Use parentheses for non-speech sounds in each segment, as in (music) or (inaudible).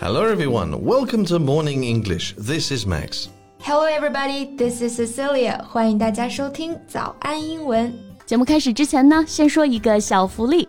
Hello, everyone. Welcome to Morning English. This is Max. Hello, everybody. This is Cecilia. 欢迎大家收听早安英文。节目开始之前呢，先说一个小福利。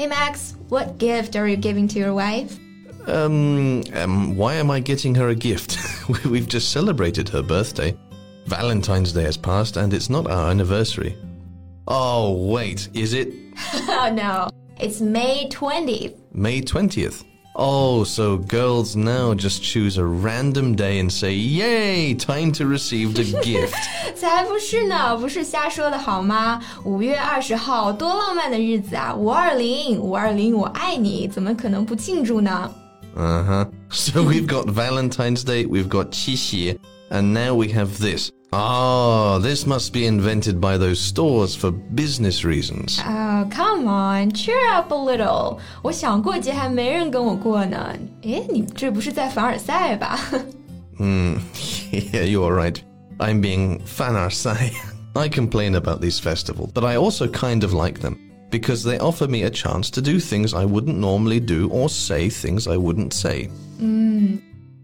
！Hey Max, what gift are you giving to your wife? Um, um why am I getting her a gift? (laughs) We've just celebrated her birthday. Valentine's Day has passed and it's not our anniversary. Oh, wait, is it? (laughs) Oh no, it's May 20th. May 20th. Oh, so girls now just choose a random day and say, "Yay, time to receive the (laughs) gift." 才不是呢，不是瞎说的好吗？五月二十号，多浪漫的日子啊！五二零，五二零，我爱你，怎么可能不庆祝呢？Uh huh. (laughs) So we've got Valentine's Day, we've got 七夕, and now we have this. Oh, this must be invented by those stores for business reasons. Oh, come on, cheer up a little. 我想过节还没人跟我过呢。诶，你这不是在凡尔赛吧？Hmm, (laughs) yeah, you're right. I'm being fanarsai. (laughs) I complain about these festivals, but I also kind of like them because they offer me a chance to do things I wouldn't normally do or say things I wouldn't say. Mm.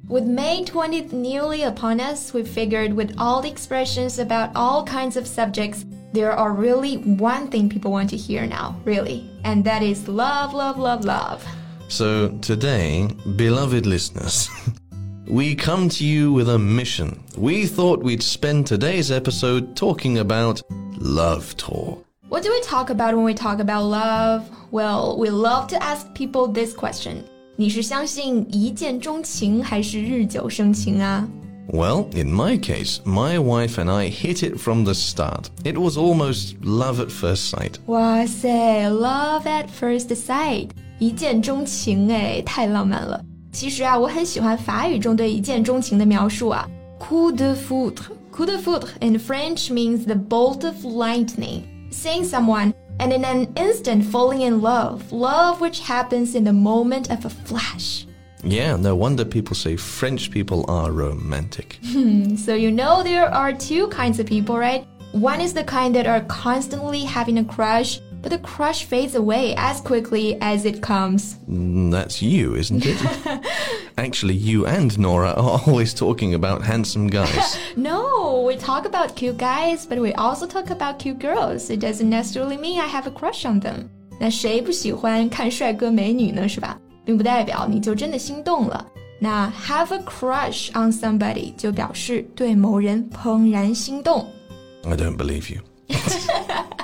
with May 20th newly upon us, we figured with all the expressions about all kinds of subjects, there are really one thing people want to hear now, really, and that is love, love, love, love. So today, beloved listeners, (laughs) we come to you with a mission. We thought we'd spend today's episode talking about love talk. What do we talk about when we talk about love? Well, we love to ask people this question. 你是相信一见钟情还是日久生情啊？Well, in my case, my wife and I hit it from the start. It was almost love at first sight. 哇塞，love at first sight，一见钟情哎，太浪漫了。其实啊，我很喜欢法语中对一见钟情的描述啊，coup de foudre。Coup de foudre in French means the bolt of lightning. Seeing someone and in an instant falling in love, love which happens in the moment of a flash. Yeah, no wonder people say French people are romantic. (laughs) so you know there are two kinds of people, right? One is the kind that are constantly having a crush, but the crush fades away as quickly as it comes. Mm, that's you, isn't it? (laughs) Actually, you and Nora are always talking about handsome guys. (laughs) no, we talk about cute guys, but we also talk about cute girls. It doesn't necessarily mean I have a crush on them. 那谁不喜欢看帅哥美女呢？是吧？并不代表你就真的心动了。那 have a crush on somebody 就表示对某人怦然心动。I don't believe you. (laughs)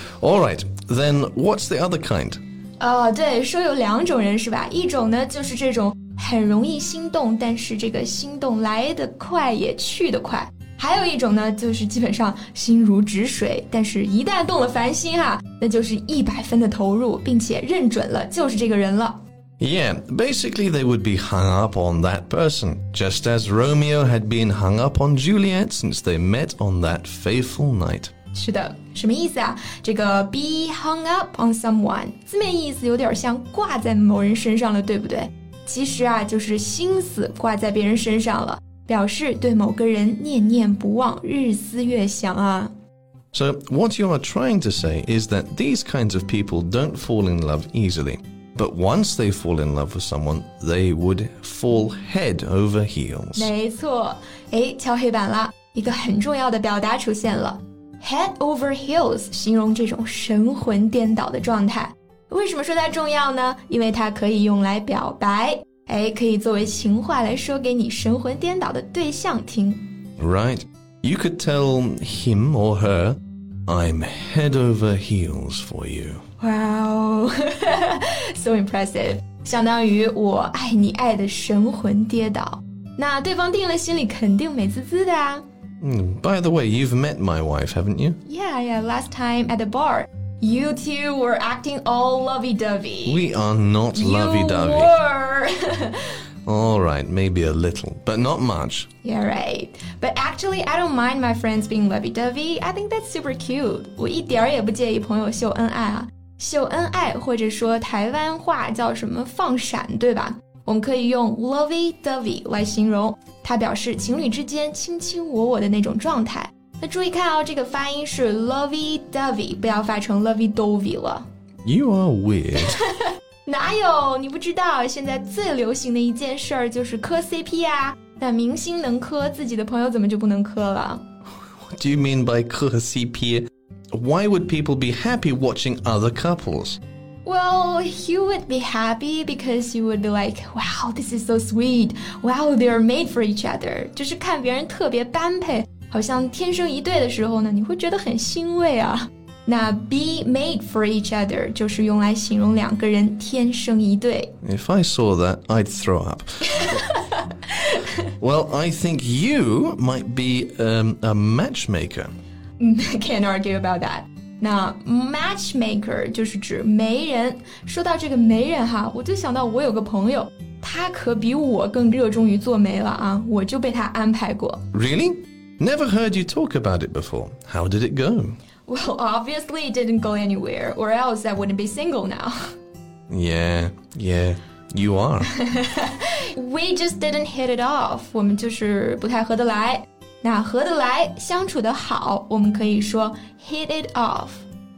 (laughs) All right, then what's the other kind? 哦，对，说有两种人是吧？一种呢就是这种很容易心动，但是这个心动来得快也去得快。还有一种呢，就是基本上心如止水，但是一旦动了凡心哈，那就是一百分的投入，并且认准了就是这个人了。Yeah, basically they would be hung up on that person, just as Romeo had been hung up on Juliet since they met on that fateful night. 是的，什么意思啊？这个 be hung up on someone 字面意思有点像挂在某人身上了，对不对？其实啊，就是心思挂在别人身上了，表示对某个人念念不忘，日思夜想啊。So what you are trying to say is that these kinds of people don't fall in love easily. But once they fall in love with someone, they would fall head over heels. 没错，哎，敲黑板了，一个很重要的表达出现了 ，head over heels 形容这种神魂颠倒的状态。为什么说它重要呢？因为它可以用来表白，哎，可以作为情话来说给你神魂颠倒的对象听。Right, you could tell him or her, "I'm head over heels for you." Wow, (laughs) so impressive！相当于我爱你爱的神魂颠倒。那对方听了心里肯定美滋滋的啊。 Mm, by the way, you've met my wife, haven't you? Yeah, yeah. Last time at the bar. You two were acting all lovey-dovey. We are not lovey-dovey. You were. (laughs) All right, maybe a little, but not much. Yeah, right. But actually, I don't mind my friends being lovey-dovey. I think that's super cute. 我一点儿也不介意朋友秀恩爱啊。秀恩爱或者说台湾话叫什么放闪，对吧？ 我们可以用 lovey-dovey 来形容，它表示情侣之间卿卿我我的那种状态。那注意看哦，这个发音是 lovey-dovey，不要发成 lovey-dovey 了。You are weird. (laughs) 哪有？你不知道，现在最流行的一件事儿就是磕 CP 啊。那明星能磕，自己的朋友怎么就不能磕了？ What do you mean by CP? Why would people be happy watching other couples? Well, you would be happy because you would be like, wow, this is so sweet. Wow, they are made for each other. 就是看别人特别般配，好像天生一对的时候呢，你会觉得很欣慰啊。那 be made for each other 就是用来形容两个人天生一对。 If I saw that, I'd throw up. (laughs) well, I think you might be um, a matchmaker. (laughs) Can't argue about that. 那 matchmaker 就是指媒人。说到这个媒人哈，我就想到我有个朋友，他可比我更热衷于做媒了啊，我就被他安排过。 Really? Never heard you talk about it before. How did it go? Well, obviously it didn't go anywhere, or else I wouldn't be single now. Yeah, yeah, you are. (laughs) We just didn't hit it off. 我们就是不太合得来。 那合得来，相处得好，我们可以说 hit it off.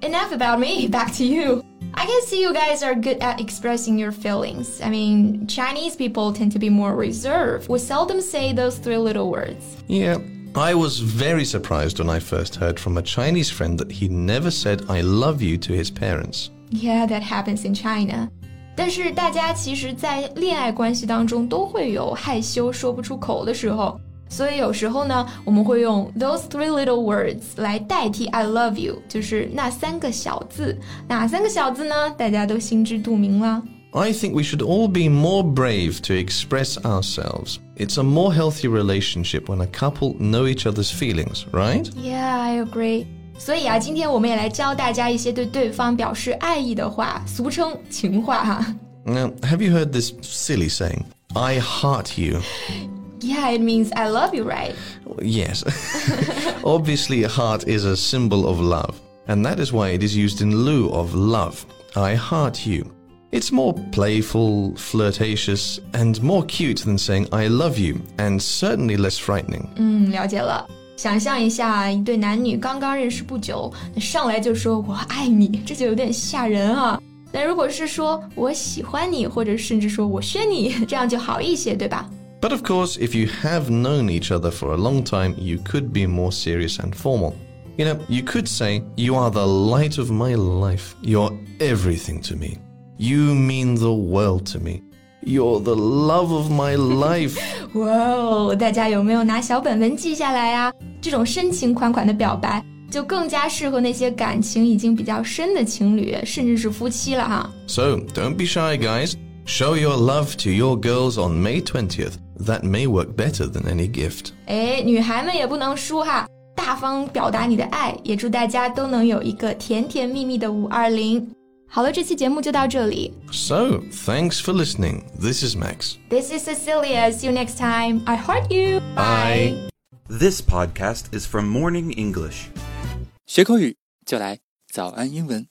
Enough about me. (laughs) Back to you. I can see you guys are good at expressing your feelings. I mean, Chinese people tend to be more reserved. We seldom say those three little words. Yeah, I was very surprised when I first heard from a Chinese friend that he never said I love you to his parents. Yeah, that happens in China. 但是大家其实，在恋爱关系当中都会有害羞说不出口的时候， 所以有时候呢，我们会用 those three little words 来代替 I love you，就是那三个小字。哪三个小字呢？大家都心知肚明了。 I think we should all be more brave to express ourselves. It's a more healthy relationship when a couple know each other's feelings, right? Yeah, I agree. 所以啊，今天我们也来教大家一些对对方表示爱意的话，俗称情话哈。 Now, have you heard this silly saying? I heart you. Yeah, it means I love you, right? Yes. (laughs) (laughs) Obviously, a heart is a symbol of love, and that is why it is used in lieu of love. I heart you. It's more playful, flirtatious, and more cute than saying I love you, and certainly less frightening. 嗯，了解了。想象一下，一对男女刚刚认识不久，那上来就说“我爱你”，这就有点吓人啊。那如果是说“我喜欢你”，或者甚至说“我宣你”，这样就好一些，对吧？ But of course, if you have known each other for a long time, you could be more serious and formal. You know, you could say, You are the light of my life. You're everything to me. You mean the world to me. You're the love of my life. (laughs) 哇哦，大家有没有拿小本本记下来啊？这种深情款款的表白，就更加适合那些感情已经比较深的情侣，甚至是夫妻了哈。 So, don't be shy, guys. Show your love to your girls on May 20th. That may work better than any gift. 哎，女孩们也不能输哈，大方表达你的爱，也祝大家都能有一个甜甜蜜蜜的五二零。好了，这期节目就到这里。 So, thanks for listening. This is Max. This is Cecilia. See you next time. I heart you. Bye. This podcast is from Morning English. 学口语就来早安英文。